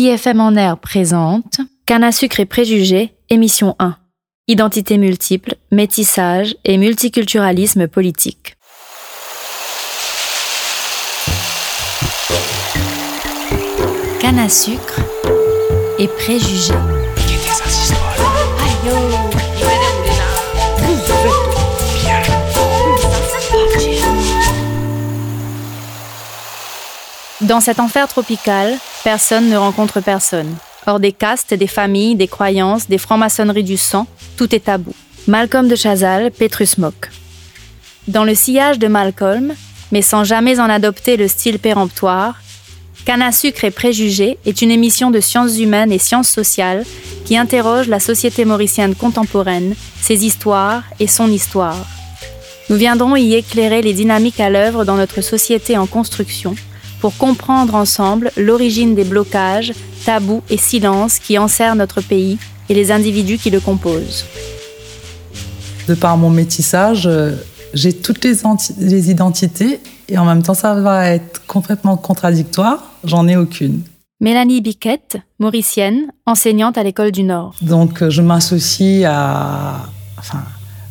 IFM en air présente Canne à sucre et préjugés, émission 1. Identité multiple, métissage et multiculturalisme politique. Canne à sucre et préjugés. Dans cet enfer tropical, personne ne rencontre personne. Hors des castes, des familles, des croyances, des francs-maçonneries du sang, tout est tabou. Malcolm de Chazal, Petrus Mock. Dans le sillage de Malcolm, mais sans jamais en adopter le style péremptoire, Canne à sucre et préjugés est une émission de sciences humaines et sciences sociales qui interroge la société mauricienne contemporaine, ses histoires et son histoire. Nous viendrons y éclairer les dynamiques à l'œuvre dans notre société en construction pour comprendre ensemble l'origine des blocages, tabous et silences qui enserrent notre pays et les individus qui le composent. De par mon métissage, euh, j'ai toutes les, les, identités et en même temps ça va être complètement contradictoire, j'en ai aucune. Mélanie Biquette, mauricienne, enseignante à l'école du Nord. Donc euh, je m'associe à... Enfin,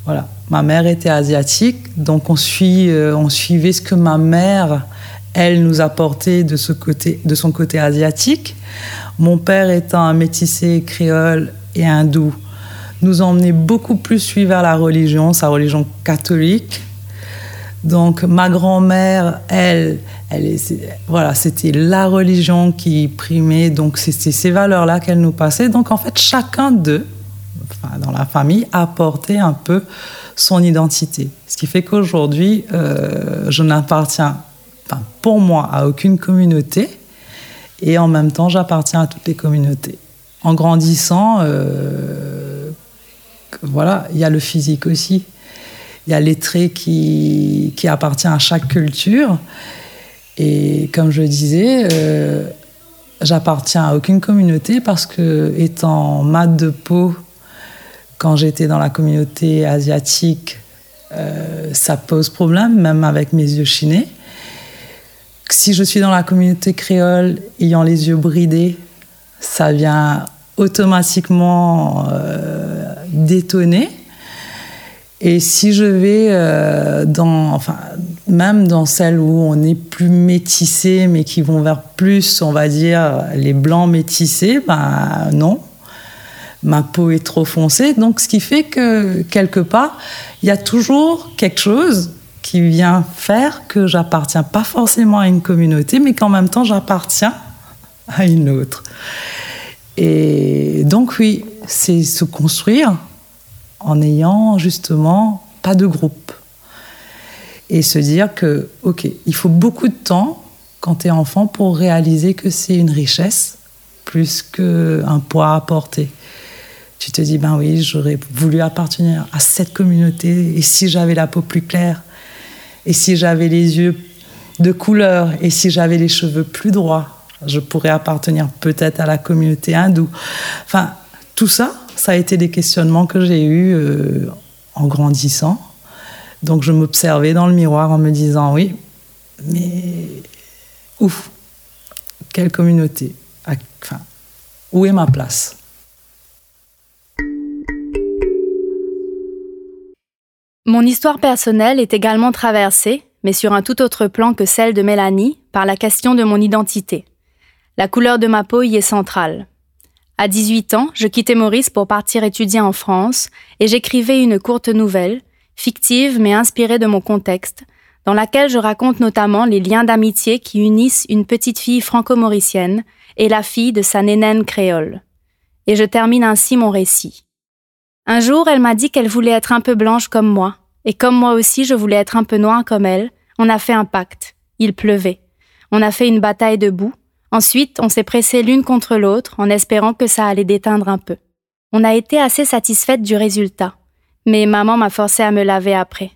voilà, ma mère était asiatique, donc on, suit, euh, on suivait ce que ma mère elle nous apportait de, de son côté asiatique. Mon père étant un métissé créole et hindou, nous emmenait beaucoup plus vers la religion, sa religion catholique. Donc ma grand-mère, elle, voilà, c'était la religion qui primait, donc c'était ces valeurs-là qu'elle nous passait. Donc en fait, chacun d'eux, dans la famille, apportait un peu son identité. Ce qui fait qu'aujourd'hui, euh, je n'appartiens pour moi, à aucune communauté. Et en même temps, j'appartiens à toutes les communautés. En grandissant, euh, voilà, il y a le physique aussi. Il y a les traits qui, qui appartiennent à chaque culture. Et comme je disais, euh, j'appartiens à aucune communauté parce que, étant mat de peau, quand j'étais dans la communauté asiatique, euh, ça pose problème, même avec mes yeux chinés si je suis dans la communauté créole ayant les yeux bridés, ça vient automatiquement euh, détonner. Et si je vais euh, dans, enfin, même dans celles où on est plus métissé, mais qui vont vers plus, on va dire, les blancs métissés, ben non. Ma peau est trop foncée. Donc, ce qui fait que, quelque part, il y a toujours quelque chose qui vient faire que j'appartiens pas forcément à une communauté, mais qu'en même temps j'appartiens à une autre. Et donc oui, c'est se construire en ayant justement pas de groupe. Et se dire que, ok, il faut beaucoup de temps quand tu es enfant pour réaliser que c'est une richesse plus qu'un poids à porter. Tu te dis, ben oui, j'aurais voulu appartenir à cette communauté, et si j'avais la peau plus claire, et si j'avais les yeux de couleur et si j'avais les cheveux plus droits, je pourrais appartenir peut-être à la communauté hindoue. Enfin, tout ça, ça a été des questionnements que j'ai eus euh, en grandissant. Donc je m'observais dans le miroir en me disant oui, mais ouf, quelle communauté Enfin, où est ma place? Mon histoire personnelle est également traversée, mais sur un tout autre plan que celle de Mélanie, par la question de mon identité. La couleur de ma peau y est centrale. À 18 ans, je quittais Maurice pour partir étudier en France et j'écrivais une courte nouvelle, fictive mais inspirée de mon contexte, dans laquelle je raconte notamment les liens d'amitié qui unissent une petite fille franco-mauricienne et la fille de sa nénène créole. Et je termine ainsi mon récit. Un jour, elle m'a dit qu'elle voulait être un peu blanche comme moi, et comme moi aussi je voulais être un peu noire comme elle, on a fait un pacte. Il pleuvait. On a fait une bataille debout. Ensuite, on s'est pressé l'une contre l'autre en espérant que ça allait déteindre un peu. On a été assez satisfaite du résultat. Mais maman m'a forcé à me laver après.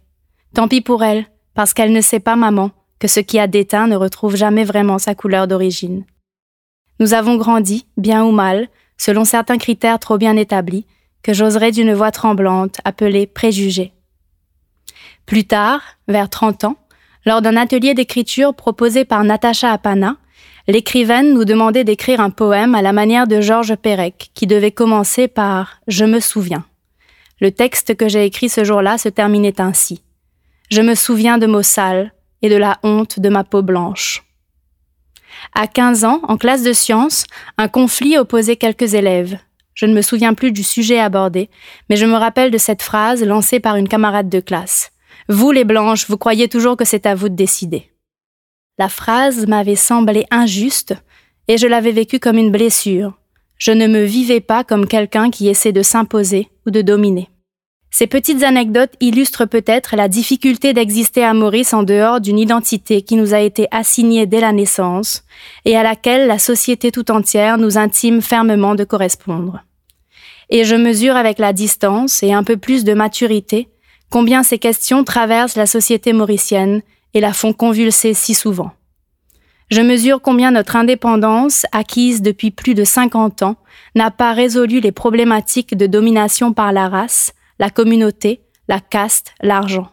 Tant pis pour elle, parce qu'elle ne sait pas, maman, que ce qui a déteint ne retrouve jamais vraiment sa couleur d'origine. Nous avons grandi, bien ou mal, selon certains critères trop bien établis, que j'oserais d'une voix tremblante appeler préjugés. Plus tard, vers 30 ans, lors d'un atelier d'écriture proposé par Natacha Apana, l'écrivaine nous demandait d'écrire un poème à la manière de Georges Perec, qui devait commencer par Je me souviens. Le texte que j'ai écrit ce jour-là se terminait ainsi. Je me souviens de mots sales et de la honte de ma peau blanche. À 15 ans, en classe de sciences, un conflit opposait quelques élèves. Je ne me souviens plus du sujet abordé, mais je me rappelle de cette phrase lancée par une camarade de classe. Vous les blanches, vous croyez toujours que c'est à vous de décider. La phrase m'avait semblé injuste et je l'avais vécue comme une blessure. Je ne me vivais pas comme quelqu'un qui essaie de s'imposer ou de dominer. Ces petites anecdotes illustrent peut-être la difficulté d'exister à Maurice en dehors d'une identité qui nous a été assignée dès la naissance et à laquelle la société tout entière nous intime fermement de correspondre. Et je mesure avec la distance et un peu plus de maturité combien ces questions traversent la société mauricienne et la font convulser si souvent. Je mesure combien notre indépendance, acquise depuis plus de 50 ans, n'a pas résolu les problématiques de domination par la race, la communauté, la caste, l'argent.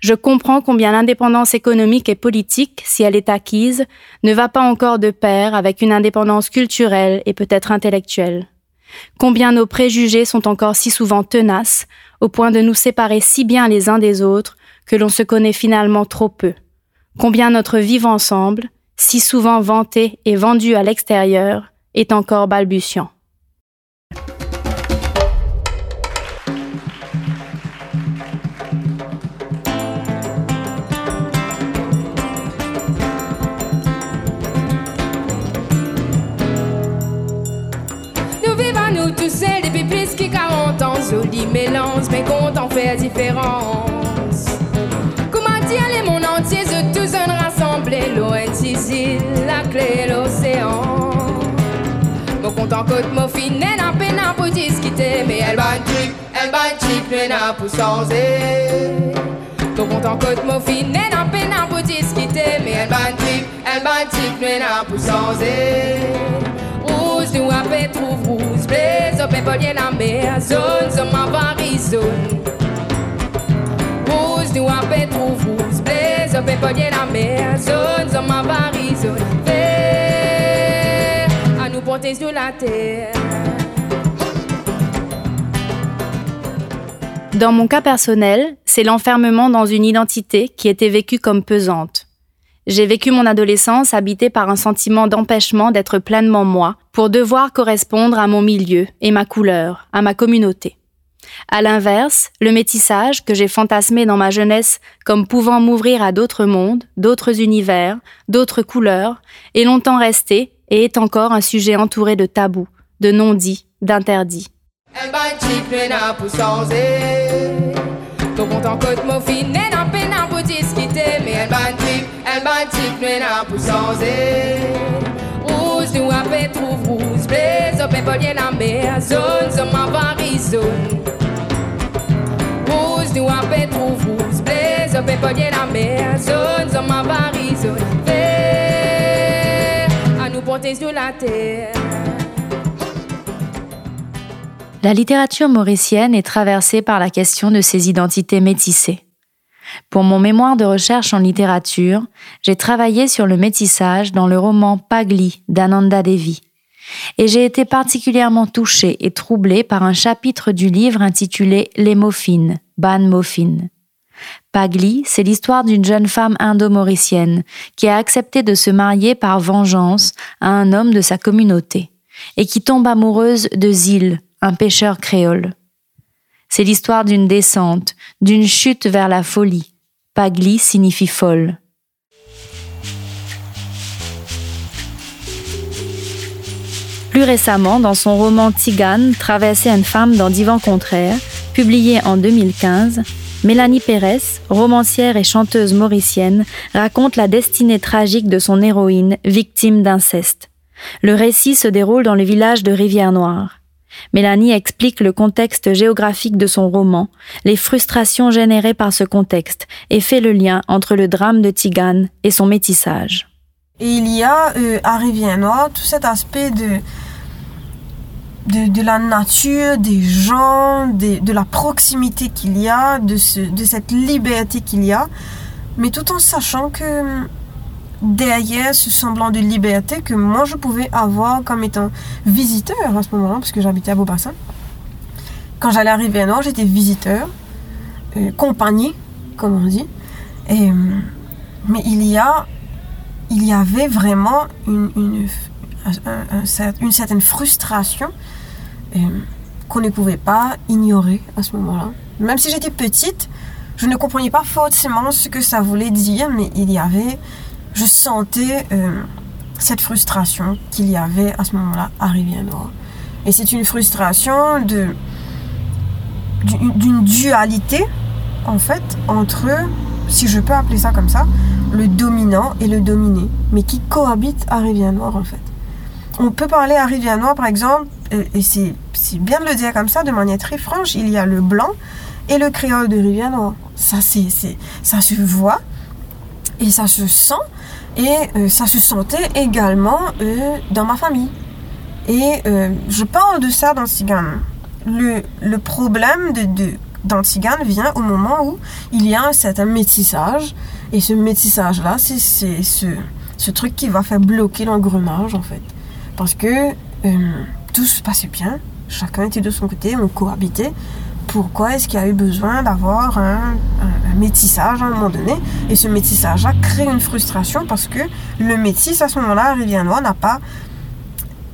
Je comprends combien l'indépendance économique et politique, si elle est acquise, ne va pas encore de pair avec une indépendance culturelle et peut-être intellectuelle. Combien nos préjugés sont encore si souvent tenaces, au point de nous séparer si bien les uns des autres que l'on se connaît finalement trop peu. Combien notre vivre ensemble, si souvent vanté et vendu à l'extérieur, est encore balbutiant. Joli mélange, mais qu'on en fait différence. Comment dire les mondes entiers, de tous un rassemblés, l'ONG, la clé, l'océan. Mon compte en côte, mon fine, n'a peine pour discuter, mais elle va truc, elle va chic, n'a pour changer. Ton compte en côte, mon fine, n'a peine pour discuter, mais elle va truc, elle va chic, n'a pour changer. Dans mon cas personnel, c'est l'enfermement dans une identité qui était vécue comme pesante. J'ai vécu mon adolescence habitée par un sentiment d'empêchement d'être pleinement moi, pour devoir correspondre à mon milieu et ma couleur, à ma communauté. À l'inverse, le métissage que j'ai fantasmé dans ma jeunesse comme pouvant m'ouvrir à d'autres mondes, d'autres univers, d'autres couleurs, est longtemps resté et est encore un sujet entouré de tabous, de non-dits, d'interdits. La littérature mauricienne est traversée par la question de ses identités métissées. Pour mon mémoire de recherche en littérature, j'ai travaillé sur le métissage dans le roman Pagli d'Ananda Devi. Et j'ai été particulièrement touchée et troublée par un chapitre du livre intitulé Les Moffines, Ban Moffin. Pagli, c'est l'histoire d'une jeune femme indo-mauricienne qui a accepté de se marier par vengeance à un homme de sa communauté et qui tombe amoureuse de Zil, un pêcheur créole. C'est l'histoire d'une descente, d'une chute vers la folie. Pagli signifie folle. Plus récemment, dans son roman Tigane, Traverser une femme dans divans contraires, publié en 2015, Mélanie Pérez, romancière et chanteuse mauricienne, raconte la destinée tragique de son héroïne, victime d'inceste. Le récit se déroule dans le village de Rivière-Noire. Mélanie explique le contexte géographique de son roman, les frustrations générées par ce contexte et fait le lien entre le drame de Tigane et son métissage. Et il y a euh, à Rivière-Noire tout cet aspect de, de, la nature, des gens, de, la proximité qu'il y a, de, ce, de cette liberté qu'il y a, mais tout en sachant que derrière ce semblant de liberté que moi je pouvais avoir comme étant visiteur à ce moment-là, parce que j'habitais à Beaubassin. Quand j'allais arriver à Nord, j'étais visiteur, euh, compagnie, comme on dit. Et, euh, mais il y a, il y avait vraiment une, une, certaine frustration euh, qu'on ne pouvait pas ignorer à ce moment-là. Même si j'étais petite, je ne comprenais pas forcément ce que ça voulait dire, mais il y avait, je sentais euh, cette frustration qu'il y avait à ce moment-là à Rivière-Noire. Et c'est une frustration de d'une dualité en fait entre, si je peux appeler ça comme ça, le dominant et le dominé, mais qui cohabitent à Rivière-Noire en fait. On peut parler à Rivière-Noire par exemple, et c'est bien de le dire comme ça, de manière très franche, il y a le blanc et le créole de Rivière-Noire. Ça, c'est, ça se voit et ça se sent et euh, ça se sentait également euh, dans ma famille. Et euh, je parle de ça dans. Le, le problème de, de, vient au moment où il y a un certain métissage. Et ce métissage-là, c'est, c'est ce, ce truc qui va faire bloquer l'engrenage, en fait. Parce que tout se passait bien, chacun était de son côté, on cohabitait pourquoi est-ce qu'il y a eu besoin d'avoir un, métissage à un moment donné. Et ce métissage-là crée une frustration parce que le métis, à ce moment-là, Rivière Noire n'a pas.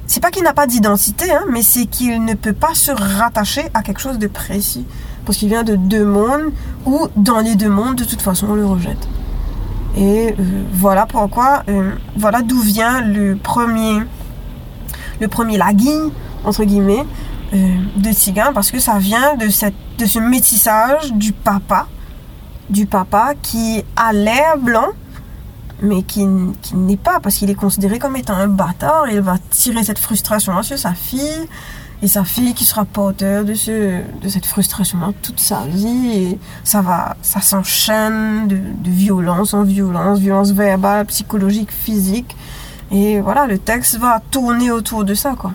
C'est pas qu'il n'a pas d'identité, hein, mais c'est qu'il ne peut pas se rattacher à quelque chose de précis. Parce qu'il vient de deux mondes, ou dans les deux mondes, de toute façon, on le rejette. Et euh, voilà pourquoi, euh, voilà d'où vient le premier, le premier entre guillemets, euh, de Tzigane parce que ça vient de, cette, de ce métissage du papa, du papa qui a l'air blanc, mais qui, qui n'est pas parce qu'il est considéré comme étant un bâtard. Et il va tirer cette frustration sur sa fille et sa fille qui sera porteur de, ce, de cette frustration toute sa vie et ça va ça s'enchaîne de, de violence en violence violence verbale psychologique physique. Et voilà le texte va tourner autour de ça quoi.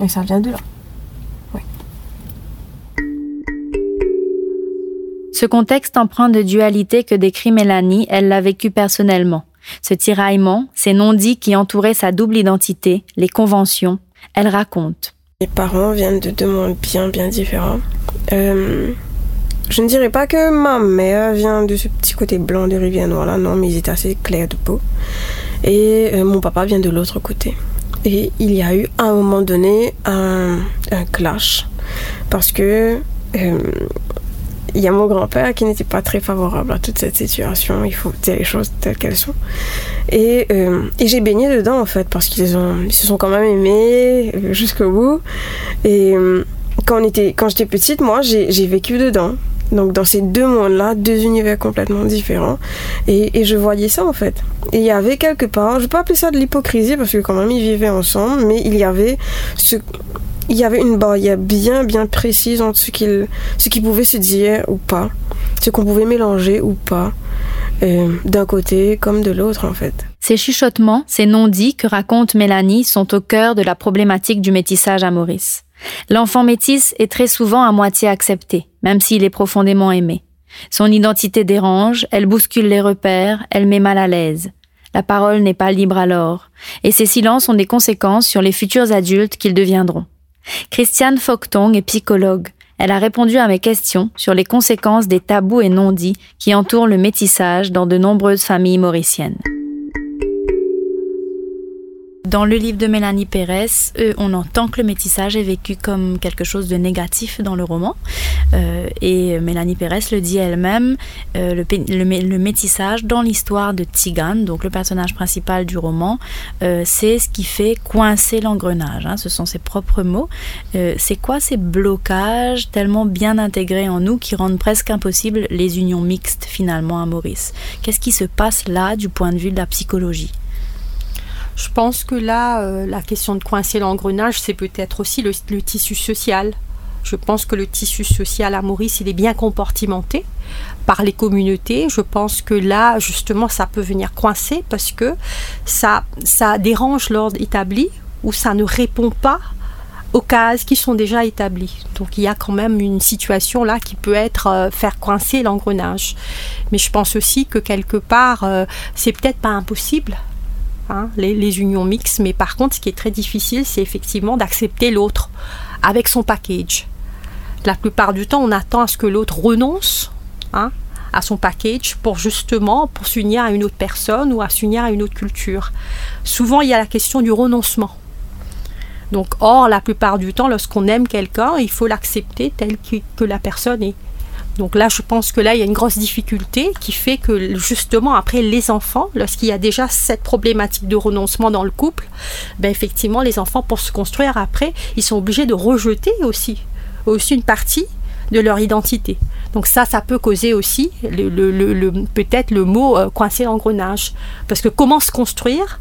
Et ça vient de là Ce contexte empreint de dualité que décrit Mélanie, elle l'a vécu personnellement. Ce tiraillement, ces non-dits qui entouraient sa double identité, les conventions, elle raconte. Mes parents viennent de deux mondes bien, bien différents. Euh, je ne dirais pas que ma mère vient de ce petit côté blanc de Rivière Noire là, non, mais ils étaient assez clairs de peau. Et euh, mon papa vient de l'autre côté. Et il y a eu à un moment donné un, un clash. Parce que euh, il y a mon grand-père qui n'était pas très favorable à toute cette situation. Il faut dire les choses telles qu'elles sont. Et, euh, et j'ai baigné dedans, en fait, parce qu'ils ils se sont quand même aimés euh, jusqu'au bout. Et euh, quand, on était, quand j'étais petite, moi, j'ai vécu dedans. Donc dans ces deux mondes-là, deux univers complètement différents. Et, et, je voyais ça en fait. Et il y avait quelque part, je ne peux pas appeler ça de l'hypocrisie parce que quand même ils vivaient ensemble, mais il y avait ce, il y avait une barrière bien bien précise entre ce qu'il ce qui pouvait se dire ou pas, ce qu'on pouvait mélanger ou pas, euh, d'un côté comme de l'autre en fait. Ces chuchotements, ces non-dits que raconte Mélanie sont au cœur de la problématique du métissage à Maurice. L'enfant métisse est très souvent à moitié accepté, même s'il est profondément aimé. Son identité dérange, elle bouscule les repères, elle met mal à l'aise. La parole n'est pas libre alors, et ces silences ont des conséquences sur les futurs adultes qu'ils deviendront. Christiane Foctong est psychologue. Elle a répondu à mes questions sur les conséquences des tabous et non-dits qui entourent le métissage dans de nombreuses familles mauriciennes. Dans le livre de Mélanie Pérez, euh, on entend que le métissage est vécu comme quelque chose de négatif dans le roman. Euh, et Mélanie Pérez le dit elle-même, euh, le, métissage dans l'histoire de Tigane, donc le personnage principal du roman, c'est ce qui fait coincer l'engrenage. Hein, ce sont ses propres mots. c'est quoi ces blocages tellement bien intégrés en nous qui rendent presque impossible les unions mixtes finalement à Maurice? Qu'est-ce qui se passe là du point de vue de la psychologie? Je pense que là, euh, la question de coincer l'engrenage, c'est peut-être aussi le, tissu social. Je pense que le tissu social à Maurice, il est bien compartimenté par les communautés. Je pense que là, justement, ça peut venir coincer parce que ça, dérange l'ordre établi ou ça ne répond pas occasions qui sont déjà établies. Donc il y a quand même une situation là qui peut être euh, faire coincer l'engrenage. Mais je pense aussi que quelque part, euh, c'est peut-être pas impossible. Hein, les, unions mixtes, mais par contre, ce qui est très difficile, c'est effectivement d'accepter l'autre avec son package. La plupart du temps, on attend à ce que l'autre renonce hein, à son package pour justement pour s'unir à une autre personne ou à s'unir à une autre culture. Souvent, il y a la question du renoncement. Donc, or, la plupart du temps, lorsqu'on aime quelqu'un, il faut l'accepter tel que la personne est. Donc là, je pense que là, il y a une grosse difficulté qui fait que justement, après les enfants, lorsqu'il y a déjà cette problématique de renoncement dans le couple, ben effectivement, les enfants, pour se construire après, ils sont obligés de rejeter aussi, une partie de leur identité. Donc ça, ça peut causer aussi peut-être le mot euh, coincé. Parce que comment se construire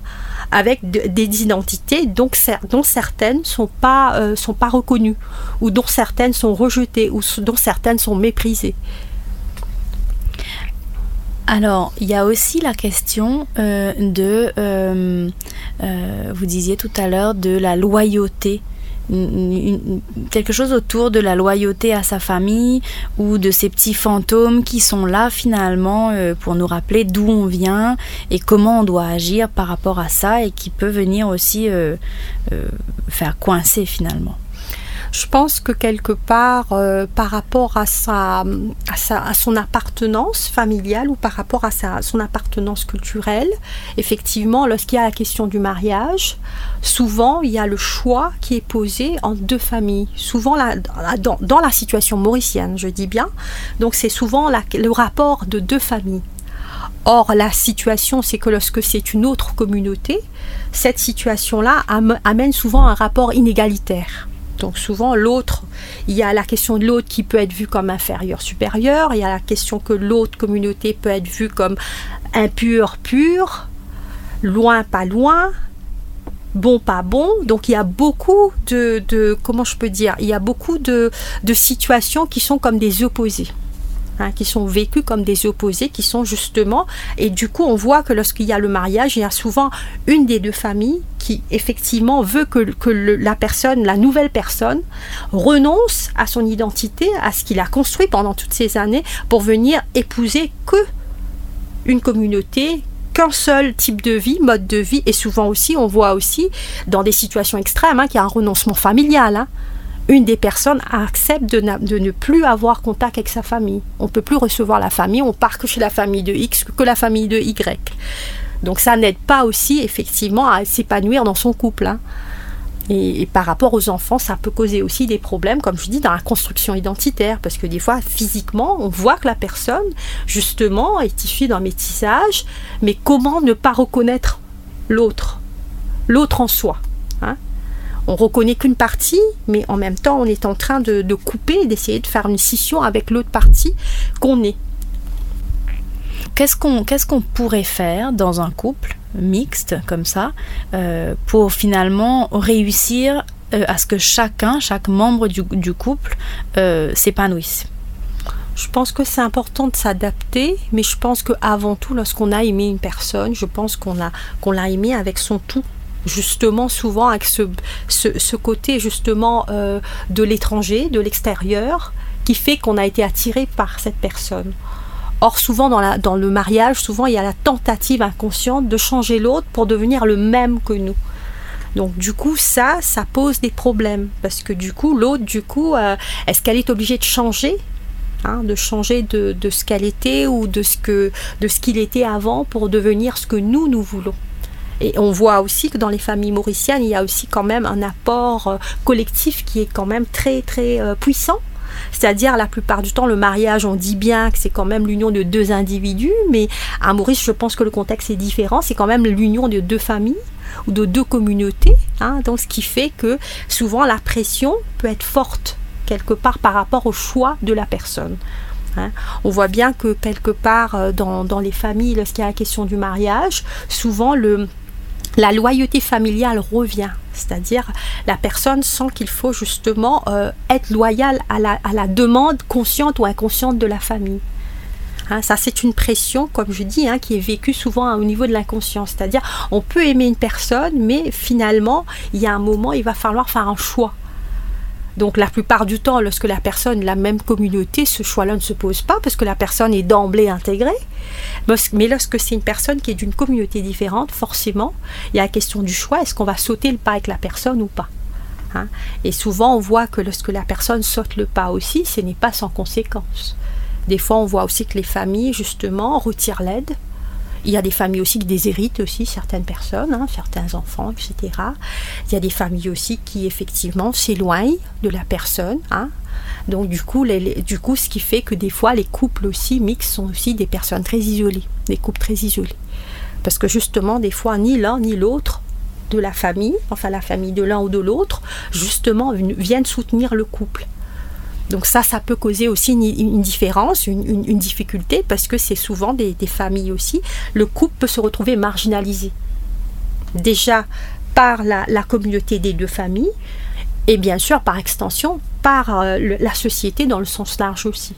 avec de- des identités donc, dont certaines sont pas, euh, sont pas reconnues, ou dont certaines sont rejetées, ou dont certaines sont méprisées. Alors, il y a aussi la question euh, de, euh, vous disiez tout à l'heure, de la loyauté. Une- quelque chose autour de la loyauté à sa famille ou de ces petits fantômes qui sont là finalement euh, pour nous rappeler d'où on vient et comment on doit agir par rapport à ça et qui peut venir aussi euh, euh, faire coincer finalement. Je pense que quelque part, euh, par rapport à, sa, à, sa- à son appartenance familiale ou par rapport à sa, son appartenance culturelle, effectivement, lorsqu'il y a la question du mariage, souvent il y a le choix qui est posé entre deux familles. Souvent, dans, la situation mauricienne, je dis bien, donc c'est souvent le rapport de deux familles. Or, la situation, c'est que lorsque c'est une autre communauté, cette situation-là am- amène souvent un rapport inégalitaire. Donc souvent, l'autre, il y a la question de l'autre qui peut être vue comme inférieur, supérieur, il y a la question que l'autre communauté peut être vue comme impur, pur, loin, pas loin, bon, pas bon. Donc il y a beaucoup de, comment je peux dire, il y a beaucoup de situations qui sont comme des opposés. Hein, qui sont vécues comme des opposés, qui sont justement, et du coup on voit que lorsqu'il y a le mariage, il y a souvent une des deux familles qui effectivement veut que, la personne, la nouvelle personne, renonce à son identité, à ce qu'il a construit pendant toutes ces années, pour venir épouser que une communauté qu'un seul type de vie, mode de vie, et souvent aussi, on voit aussi dans des situations extrêmes hein, qu'il y a un renoncement familial. hein. Une des personnes accepte de, ne plus avoir contact avec sa famille. On ne peut plus recevoir la famille, on part que chez la famille de X, que la famille de Y. Donc ça n'aide pas aussi effectivement à s'épanouir dans son couple. hein. Et, et par rapport aux enfants, ça peut causer aussi des problèmes, comme je dis, dans la construction identitaire, parce que des fois, physiquement, on voit que la personne, justement, est issue d'un métissage, mais comment ne pas reconnaître l'autre, l'autre en soi hein on reconnaît qu'une partie, mais en même temps, on est en train de, de couper, d'essayer de faire une scission avec l'autre partie qu'on est. Qu'est-ce qu'on qu'est-ce qu'on pourrait faire dans un couple mixte comme ça euh, pour finalement réussir euh, à ce que chacun, chaque membre du, du couple euh, s'épanouisse? Je pense que c'est important de s'adapter, mais je pense qu'avant tout, lorsqu'on a aimé une personne, je pense qu'on a qu'on l'a aimé avec son tout. Justement, souvent avec ce, ce, côté justement euh, de l'étranger, de l'extérieur, qui fait qu'on a été attiré par cette personne. Or, souvent dans, la, dans le mariage, souvent il y a la tentative inconsciente de changer l'autre pour devenir le même que nous. Donc du coup, ça, ça pose des problèmes parce que du coup, l'autre, du coup, euh, est-ce qu'elle est obligée de changer hein, de changer de, de ce qu'elle était ou de ce de ce qu'il était avant pour devenir ce que nous nous voulons? Et on voit aussi que dans les familles mauriciennes, il y a aussi quand même un apport euh, collectif qui est quand même très très euh, puissant. C'est-à-dire, la plupart du temps, le mariage, on dit bien que c'est quand même l'union de deux individus, mais à Maurice, je pense que le contexte est différent. C'est quand même l'union de deux familles ou de deux communautés. hein. donc, ce qui fait que souvent, la pression peut être forte quelque part par rapport au choix de la personne. hein. On voit bien que quelque part euh, dans, dans les familles, lorsqu'il y a la question du mariage, souvent le, la loyauté familiale revient. C'est-à-dire la personne sent qu'il faut justement euh, être loyal à la, demande consciente ou inconsciente de la famille. Hein, ça, c'est une pression, comme je dis, hein, qui est vécue souvent au niveau de l'inconscient. C'est-à-dire, on peut aimer une personne, mais finalement, il y a un moment, il va falloir faire un choix. Donc la plupart du temps, lorsque la personne, la même communauté, ce choix-là ne se pose pas parce que la personne est d'emblée intégrée. Mais lorsque c'est une personne qui est d'une communauté différente, forcément, il y a la question du choix, est-ce qu'on va sauter le pas avec la personne ou pas hein Et souvent, on voit que lorsque la personne saute le pas aussi, ce n'est pas sans conséquence. Des fois, on voit aussi que les familles, justement, retirent l'aide il y a des familles aussi qui déshéritent aussi certaines personnes, hein, certains enfants, etc. Il y a des familles aussi qui effectivement s'éloignent de la personne. Hein. Donc du coup, du coup, ce qui fait que des fois les couples aussi mixtes sont aussi des personnes très isolées, des couples très isolés. Parce que justement, des fois, ni l'un ni l'autre de la famille, enfin la famille de l'un ou de l'autre, justement viennent soutenir le couple. Donc ça, ça peut causer aussi une, différence, une, difficulté, parce que c'est souvent des, familles aussi. Le couple peut se retrouver marginalisé. Déjà par la, communauté des deux familles, et bien sûr par extension par euh, la société dans le sens large aussi.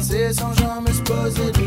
avancer sans jamais se poser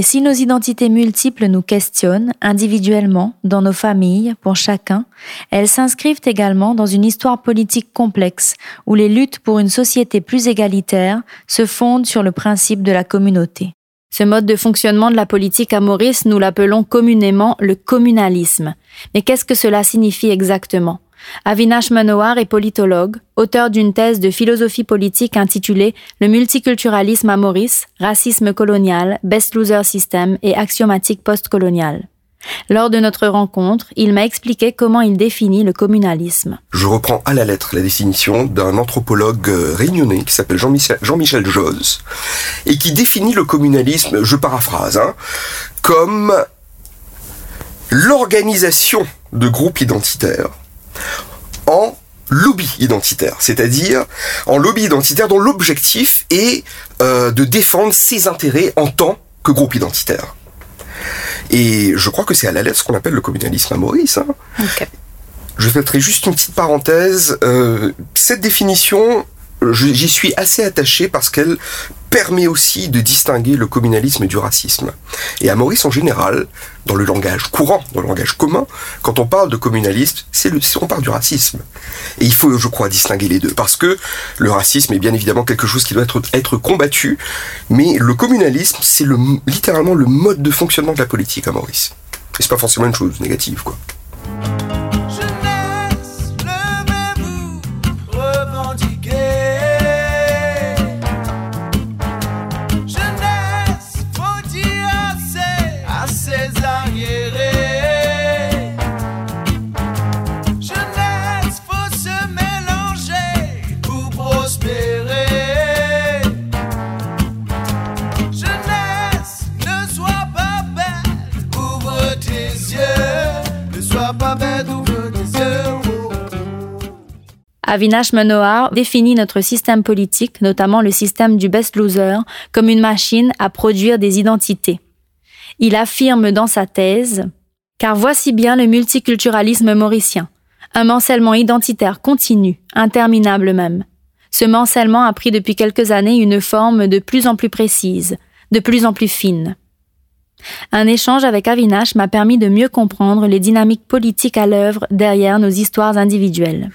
Et si nos identités multiples nous questionnent individuellement, dans nos familles, pour chacun, elles s'inscrivent également dans une histoire politique complexe où les luttes pour une société plus égalitaire se fondent sur le principe de la communauté. Ce mode de fonctionnement de la politique à Maurice, nous l'appelons communément le communalisme. Mais qu'est-ce que cela signifie exactement? Avinash Manohar est politologue, auteur d'une thèse de philosophie politique intitulée Le multiculturalisme à Maurice, racisme colonial, best loser system et axiomatique postcoloniale. Lors de notre rencontre, il m'a expliqué comment il définit le communalisme. Je reprends à la lettre la définition d'un anthropologue euh, réunionnais qui s'appelle Jean-Michel, Jean Josse et qui définit le communalisme, je paraphrase, hein, comme l'organisation de groupes identitaires en lobby identitaire, c'est-à-dire en lobby identitaire dont l'objectif est euh, de défendre ses intérêts en tant que groupe identitaire. Et je crois que c'est à la lettre ce qu'on appelle le communalisme à Maurice. Hein. Je ferai juste une petite parenthèse. Euh, cette définition, j'y suis assez attaché parce qu'elle permet aussi de distinguer le communalisme du racisme. Et à Maurice en général, dans le langage courant, dans le langage commun, quand on parle de communalisme, c'est on parle du racisme. Et il faut, je crois, distinguer les deux, parce que le racisme est bien évidemment quelque chose qui doit être, être combattu, mais le communalisme, c'est le, littéralement le mode de fonctionnement de la politique à Maurice. Et c'est pas forcément une chose négative, quoi. Avinash Manohar définit notre système politique, notamment le système du best loser, comme une machine à produire des identités. Il affirme dans sa thèse Car voici bien le multiculturalisme mauricien, un mancellement identitaire continu, interminable même. Ce mancellement a pris depuis quelques années une forme de plus en plus précise, de plus en plus fine. Un échange avec Avinash m'a permis de mieux comprendre les dynamiques politiques à l'œuvre derrière nos histoires individuelles.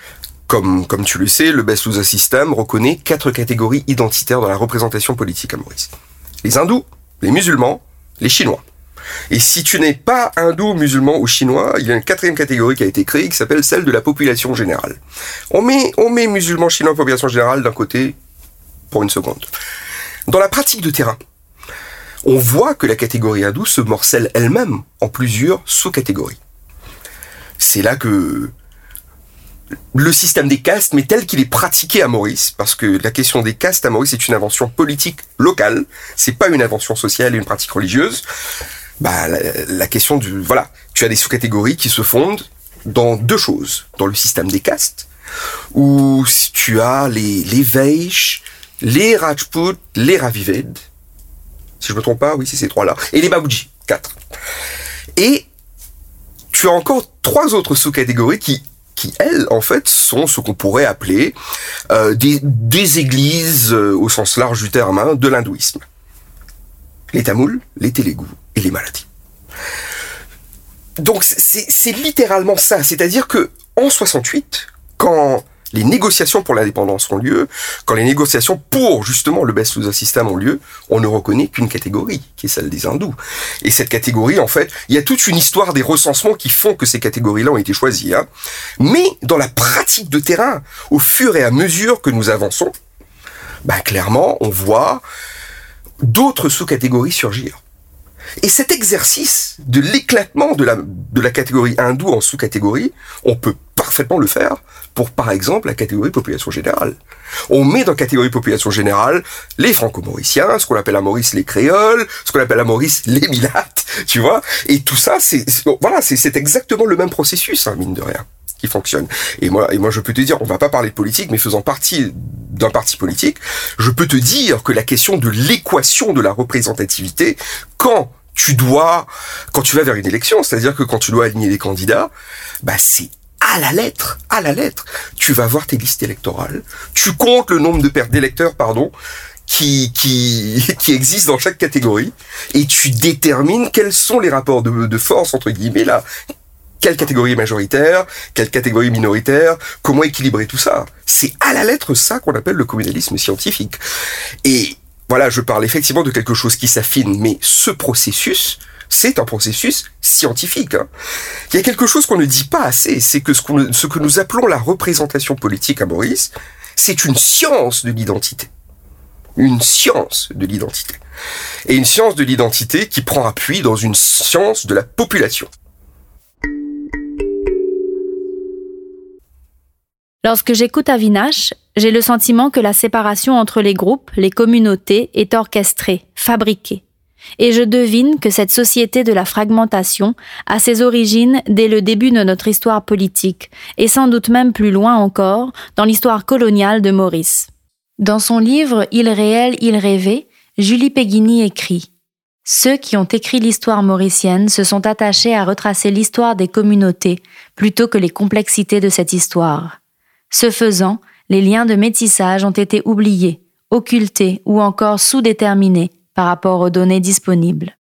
Comme, comme tu le sais, le Best Loser System reconnaît quatre catégories identitaires dans la représentation politique à Maurice. Les hindous, les musulmans, les chinois. Et si tu n'es pas hindou, musulman ou chinois, il y a une quatrième catégorie qui a été créée qui s'appelle celle de la population générale. On met, on met musulman, chinois, population générale d'un côté pour une seconde. Dans la pratique de terrain, on voit que la catégorie hindoue se morcelle elle-même en plusieurs sous-catégories. C'est là que le système des castes, mais tel qu'il est pratiqué à Maurice, parce que la question des castes à Maurice est une invention politique locale, c'est pas une invention sociale et une pratique religieuse. Bah, la, question du, voilà, tu as des sous-catégories qui se fondent dans deux choses, dans le système des castes, où tu as les, les Vaish, les Rajput, les Ravived, si je me trompe pas, oui, c'est ces trois-là, et les Babuji, quatre. Et tu as encore trois autres sous-catégories qui elles en fait sont ce qu'on pourrait appeler euh, des, églises euh, au sens large du terme hein, de l'hindouisme. Les Tamouls, les Télégous et les Maladies. Donc c'est littéralement ça, c'est-à-dire que en 68, quand les négociations pour l'indépendance ont lieu, quand les négociations pour justement le best loser system ont lieu, on ne reconnaît qu'une catégorie, qui est celle des hindous. Et cette catégorie, en fait, il y a toute une histoire des recensements qui font que ces catégories-là ont été choisies. Hein. Mais dans la pratique de terrain, au fur et à mesure que nous avançons, bah, clairement, on voit d'autres sous-catégories surgir. Et cet exercice de l'éclatement de la, de la catégorie hindoue en sous-catégorie, on peut parfaitement le faire pour, par exemple, la catégorie population générale. On met dans catégorie population générale les franco-mauriciens, ce qu'on appelle à Maurice les créoles, ce qu'on appelle à Maurice les milates, tu vois. Et tout ça, c'est, voilà, c'est exactement le même processus, hein, mine de rien qui fonctionne. Et moi, et moi, je peux te dire, on va pas parler de politique, mais faisant partie d'un parti politique, je peux te dire que la question de l'équation de la représentativité, quand tu dois, quand tu vas vers une élection, c'est-à-dire que quand tu dois aligner des candidats, bah c'est à la lettre, à la lettre. Tu vas voir tes listes électorales, tu comptes le nombre de d'électeurs, pardon, qui, qui, qui existent dans chaque catégorie, et tu détermines quels sont les rapports de, de force, entre guillemets, là. Quelle catégorie majoritaire, quelle catégorie minoritaire, comment équilibrer tout ça. C'est à la lettre ça qu'on appelle le communalisme scientifique. Et voilà, je parle effectivement de quelque chose qui s'affine, mais ce processus, c'est un processus scientifique. Hein. Il y a quelque chose qu'on ne dit pas assez, c'est que ce, ce que nous appelons la représentation politique à Maurice, c'est une science de l'identité. Une science de l'identité. Et une science de l'identité qui prend appui dans une science de la population. Lorsque j'écoute Avinash, j'ai le sentiment que la séparation entre les groupes, les communautés est orchestrée, fabriquée. Et je devine que cette société de la fragmentation a ses origines dès le début de notre histoire politique, et sans doute même plus loin encore, dans l'histoire coloniale de Maurice. Dans son livre Il réel, il rêvé, Julie Peguini écrit Ceux qui ont écrit l'histoire mauricienne se sont attachés à retracer l'histoire des communautés plutôt que les complexités de cette histoire. Ce faisant, les liens de métissage ont été oubliés, occultés ou encore sous-déterminés par rapport aux données disponibles.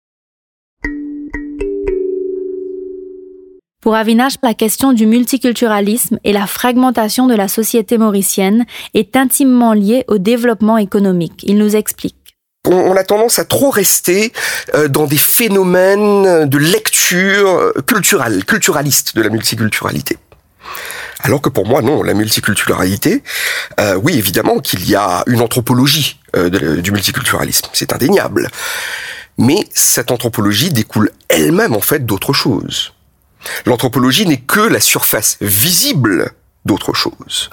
Pour Avinash, la question du multiculturalisme et la fragmentation de la société mauricienne est intimement liée au développement économique. Il nous explique on a tendance à trop rester euh, dans des phénomènes de lecture culturelle, culturaliste de la multiculturalité. Alors que pour moi, non, la multiculturalité, euh, oui, évidemment qu'il y a une anthropologie euh, du multiculturalisme, c'est indéniable. Mais cette anthropologie découle elle-même en fait d'autre chose. L'anthropologie n'est que la surface visible d'autre chose.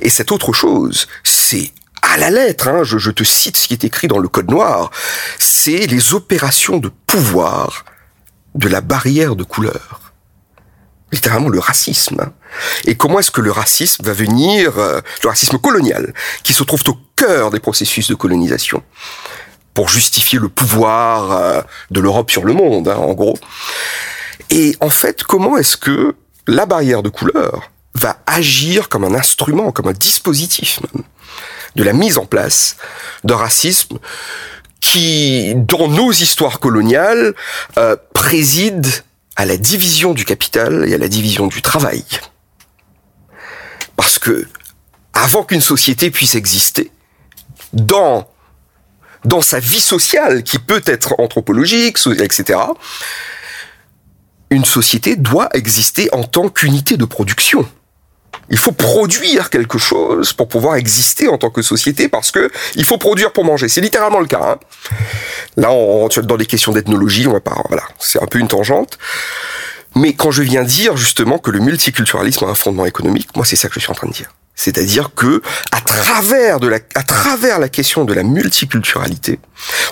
Et cette autre chose, c'est à la lettre, hein, je, je te cite ce qui est écrit dans le Code noir, c'est les opérations de pouvoir de la barrière de couleur littéralement le racisme. Et comment est-ce que le racisme va venir, euh, le racisme colonial, qui se trouve au cœur des processus de colonisation, pour justifier le pouvoir euh, de l'Europe sur le monde, hein, en gros. Et en fait, comment est-ce que la barrière de couleur va agir comme un instrument, comme un dispositif de la mise en place d'un racisme qui, dans nos histoires coloniales, euh, préside à la division du capital et à la division du travail. Parce que, avant qu'une société puisse exister, dans, dans sa vie sociale, qui peut être anthropologique, etc., une société doit exister en tant qu'unité de production. Il faut produire quelque chose pour pouvoir exister en tant que société parce que il faut produire pour manger. C'est littéralement le cas. Hein. Là, on rentre dans des questions d'ethnologie. On va pas. Voilà, c'est un peu une tangente. Mais quand je viens dire justement que le multiculturalisme a un fondement économique, moi c'est ça que je suis en train de dire. C'est-à-dire que à travers de la, à travers la question de la multiculturalité,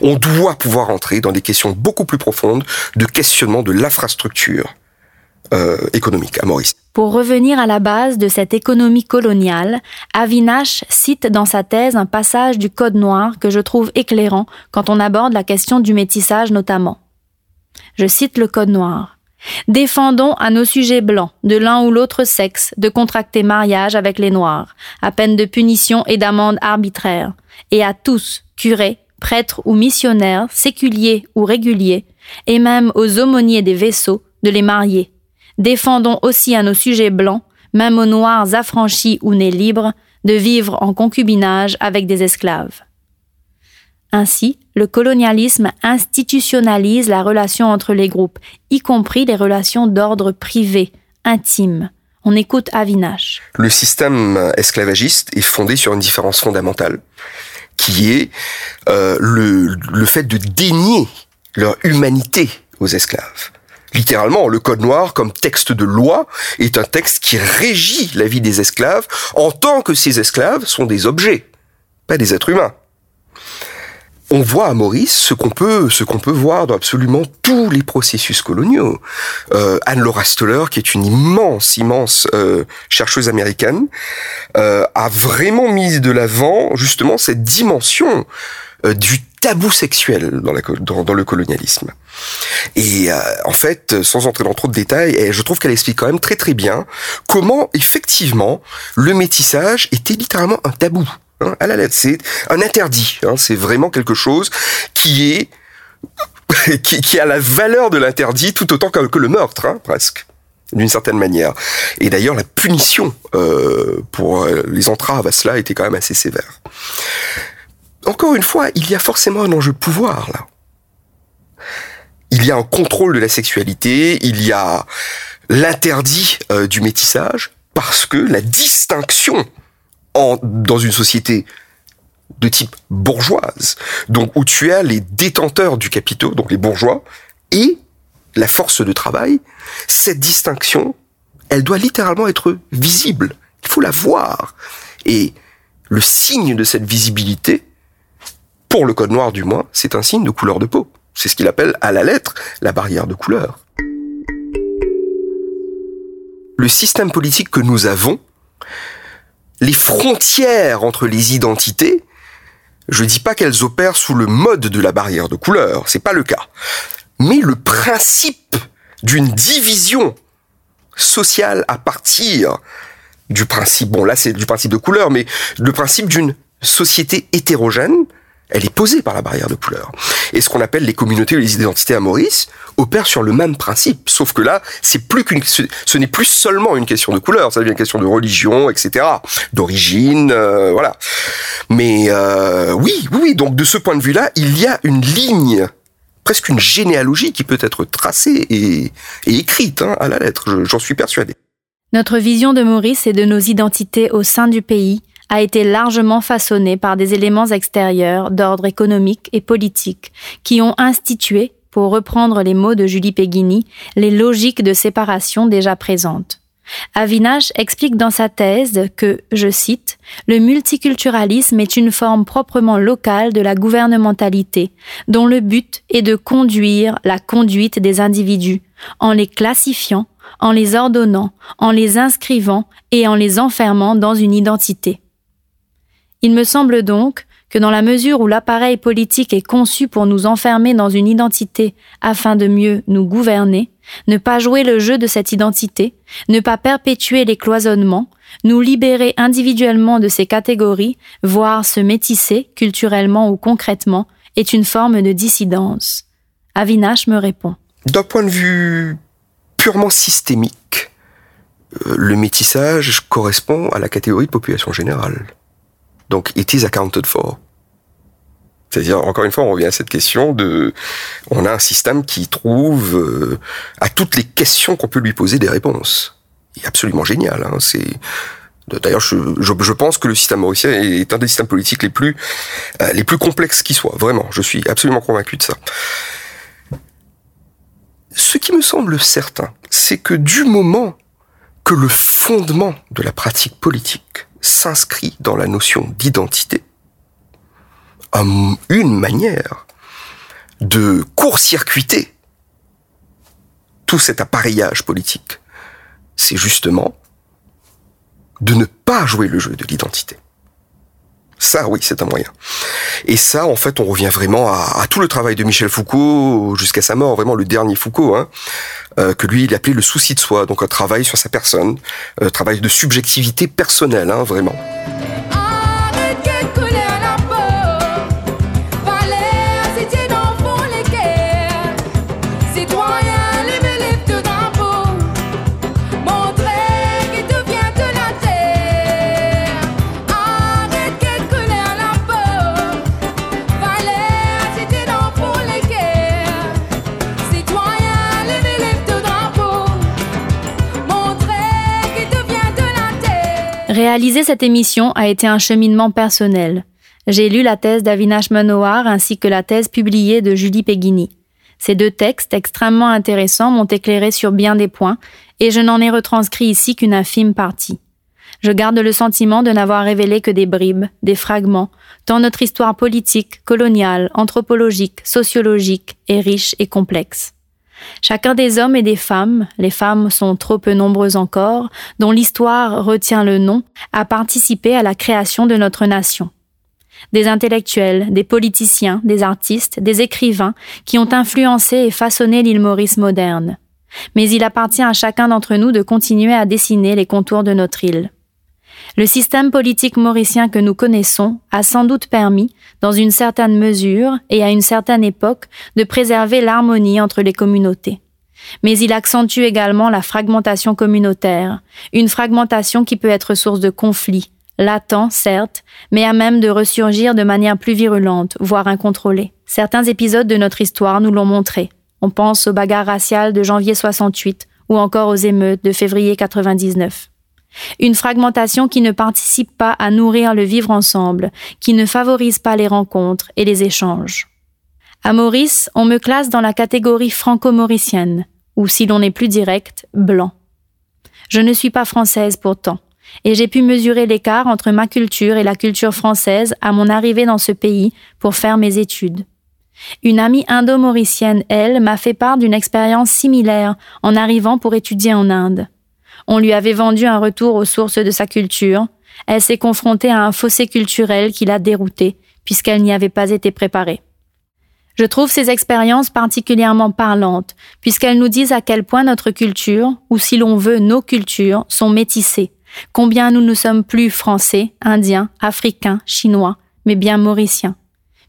on doit pouvoir entrer dans des questions beaucoup plus profondes de questionnement de l'infrastructure euh, économique à Maurice. Pour revenir à la base de cette économie coloniale, Avinash cite dans sa thèse un passage du Code noir que je trouve éclairant quand on aborde la question du métissage notamment. Je cite le Code noir. Défendons à nos sujets blancs, de l'un ou l'autre sexe, de contracter mariage avec les noirs, à peine de punition et d'amende arbitraire, et à tous, curés, prêtres ou missionnaires, séculiers ou réguliers, et même aux aumôniers des vaisseaux, de les marier, défendons aussi à nos sujets blancs, même aux noirs affranchis ou nés libres, de vivre en concubinage avec des esclaves. Ainsi, le colonialisme institutionnalise la relation entre les groupes, y compris les relations d'ordre privé, intime. On écoute Avinash. Le système esclavagiste est fondé sur une différence fondamentale, qui est euh, le, le fait de dénier leur humanité aux esclaves. Littéralement, le Code noir, comme texte de loi, est un texte qui régit la vie des esclaves en tant que ces esclaves sont des objets, pas des êtres humains. On voit à Maurice ce qu'on peut, ce qu'on peut voir dans absolument tous les processus coloniaux. Euh, Anne-Laura Stoller, qui est une immense, immense euh, chercheuse américaine, euh, a vraiment mis de l'avant justement cette dimension euh, du tabou sexuel dans, la, dans, le colonialisme. Et euh, en fait, sans entrer dans trop de détails, je trouve qu'elle explique quand même très très bien comment effectivement le métissage était littéralement un tabou. Hein, c'est un interdit. Hein, c'est vraiment quelque chose qui est qui, a la valeur de l'interdit tout autant que, que le meurtre, hein, presque d'une certaine manière. Et d'ailleurs, la punition euh, pour euh, les entraves à cela était quand même assez sévère encore une fois, il y a forcément un enjeu de pouvoir là. Il y a un contrôle de la sexualité, il y a l'interdit euh, du métissage, parce que la distinction dans une société de type bourgeoise, donc où tu as les détenteurs du capitaux, donc les bourgeois, et la force de travail, cette distinction, elle doit littéralement être visible. Il faut la voir. Et le signe de cette visibilité, pour le code noir du moins, c'est un signe de couleur de peau. C'est ce qu'il appelle à la lettre la barrière de couleur. Le système politique que nous avons, les frontières entre les identités, je dis pas qu'elles opèrent sous le mode de la barrière de couleur, c'est pas le cas. Mais le principe d'une division sociale à partir du principe, bon là c'est du principe de couleur, mais le principe d'une société hétérogène, elle est posée par la barrière de couleur. Et ce qu'on appelle les communautés ou les identités à Maurice opèrent sur le même principe, sauf que là, c'est plus qu'une, ce n'est plus seulement une question de couleur, ça devient une question de religion, etc., d'origine, euh, voilà. Mais euh, oui, oui, donc de ce point de vue-là, il y a une ligne, presque une généalogie qui peut être tracée et, écrite hein, à la lettre. J'en suis persuadé. Notre vision de Maurice et de nos identités au sein du pays a été largement façonné par des éléments extérieurs d'ordre économique et politique qui ont institué, pour reprendre les mots de Julie Peghini, les logiques de séparation déjà présentes. Avinash explique dans sa thèse que, je cite, le multiculturalisme est une forme proprement locale de la gouvernementalité, dont le but est de conduire la conduite des individus, en les classifiant, en les ordonnant, en les inscrivant et en les enfermant dans une identité. Il me semble donc que dans la mesure où l'appareil politique est conçu pour nous enfermer dans une identité afin de mieux nous gouverner, ne pas jouer le jeu de cette identité, ne pas perpétuer les cloisonnements, nous libérer individuellement de ces catégories, voire se métisser culturellement ou concrètement, est une forme de dissidence. Avinash me répond. D'un point de vue purement systémique, euh, le métissage correspond à la catégorie de population générale. Donc, it is accounted for. C'est-à-dire, encore une fois, on revient à cette question de, on a un système qui trouve euh, à toutes les questions qu'on peut lui poser des réponses. Il est absolument génial. Hein, c'est D'ailleurs, je, je, pense que le système mauricien est un des systèmes politiques les plus, euh, les plus complexes qui soient. Vraiment, je suis absolument convaincu de ça. Ce qui me semble certain, c'est que du moment que le fondement de la pratique politique s'inscrit dans la notion d'identité, une manière de court-circuiter tout cet appareillage politique, c'est justement de ne pas jouer le jeu de l'identité. Ça, oui, c'est un moyen. Et ça, en fait, on revient vraiment à, tout le travail de Michel Foucault jusqu'à sa mort, vraiment le dernier Foucault, hein, euh, que lui, il appelait le souci de soi, donc un travail sur sa personne, un travail de subjectivité personnelle, hein, vraiment. Réaliser cette émission a été un cheminement personnel. J'ai lu la thèse d'Avinash Manohar ainsi que la thèse publiée de Julie Peghini. Ces deux textes extrêmement intéressants m'ont éclairé sur bien des points et je n'en ai retranscrit ici qu'une infime partie. Je garde le sentiment de n'avoir révélé que des bribes, des fragments, tant notre histoire politique, coloniale, anthropologique, sociologique est riche et complexe. Chacun des hommes et des femmes, les femmes sont trop peu nombreuses encore, dont l'histoire retient le nom, a participé à la création de notre nation. Des intellectuels, des politiciens, des artistes, des écrivains qui ont influencé et façonné l'île Maurice moderne. Mais il appartient à chacun d'entre nous de continuer à dessiner les contours de notre île. Le système politique mauricien que nous connaissons a sans doute permis, dans une certaine mesure et à une certaine époque, de préserver l'harmonie entre les communautés. Mais il accentue également la fragmentation communautaire, une fragmentation qui peut être source de conflits, latent certes, mais à même de ressurgir de manière plus virulente, voire incontrôlée. Certains épisodes de notre histoire nous l'ont montré. On pense aux bagarres raciales de janvier 68 ou encore aux émeutes de février 99. Une fragmentation qui ne participe pas à nourrir le vivre ensemble, qui ne favorise pas les rencontres et les échanges. À Maurice, on me classe dans la catégorie franco-mauricienne, ou si l'on est plus direct, blanc. Je ne suis pas française pourtant, et j'ai pu mesurer l'écart entre ma culture et la culture française à mon arrivée dans ce pays pour faire mes études. Une amie indo-mauricienne, elle, m'a fait part d'une expérience similaire en arrivant pour étudier en Inde. On lui avait vendu un retour aux sources de sa culture. Elle s'est confrontée à un fossé culturel qui l'a déroutée, puisqu'elle n'y avait pas été préparée. Je trouve ces expériences particulièrement parlantes, puisqu'elles nous disent à quel point notre culture, ou si l'on veut nos cultures, sont métissées, combien nous ne sommes plus français, indiens, africains, chinois, mais bien mauriciens,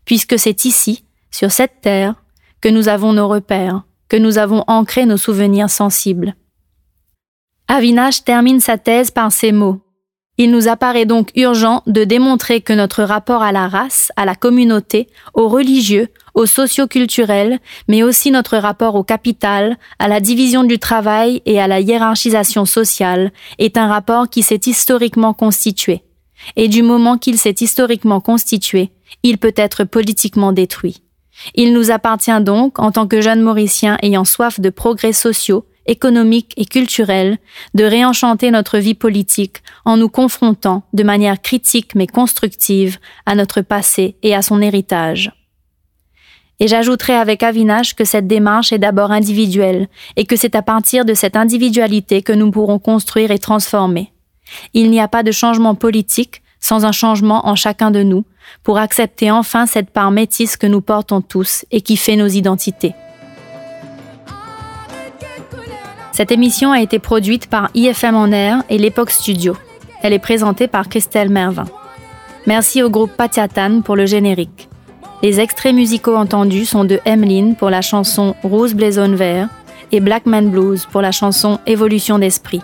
puisque c'est ici, sur cette terre, que nous avons nos repères, que nous avons ancré nos souvenirs sensibles. Avinash termine sa thèse par ces mots. Il nous apparaît donc urgent de démontrer que notre rapport à la race, à la communauté, au religieux, au socio-culturel, mais aussi notre rapport au capital, à la division du travail et à la hiérarchisation sociale est un rapport qui s'est historiquement constitué. Et du moment qu'il s'est historiquement constitué, il peut être politiquement détruit. Il nous appartient donc, en tant que jeunes Mauriciens ayant soif de progrès sociaux, économique et culturelle, de réenchanter notre vie politique en nous confrontant de manière critique mais constructive à notre passé et à son héritage. Et j'ajouterai avec Avinash que cette démarche est d'abord individuelle et que c'est à partir de cette individualité que nous pourrons construire et transformer. Il n'y a pas de changement politique sans un changement en chacun de nous pour accepter enfin cette part métisse que nous portons tous et qui fait nos identités. Cette émission a été produite par IFM en air et l'Époque Studio. Elle est présentée par Christelle Mervin. Merci au groupe Patiatan pour le générique. Les extraits musicaux entendus sont de Emmeline pour la chanson Rose Blason Vert et Blackman Blues pour la chanson Évolution d'esprit.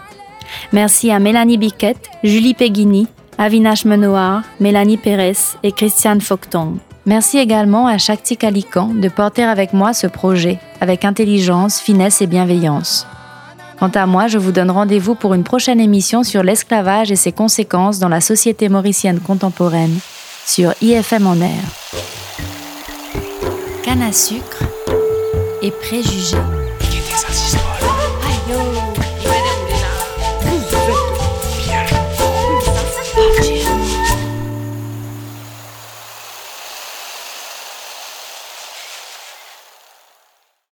Merci à Mélanie Biquette, Julie Peghini, Avinash Menoir, Mélanie Pérez et Christiane Foctong. Merci également à Shakti Kalikan de porter avec moi ce projet avec intelligence, finesse et bienveillance. Quant à moi, je vous donne rendez-vous pour une prochaine émission sur l'esclavage et ses conséquences dans la société mauricienne contemporaine sur IFM en air. Canne à sucre et préjugés.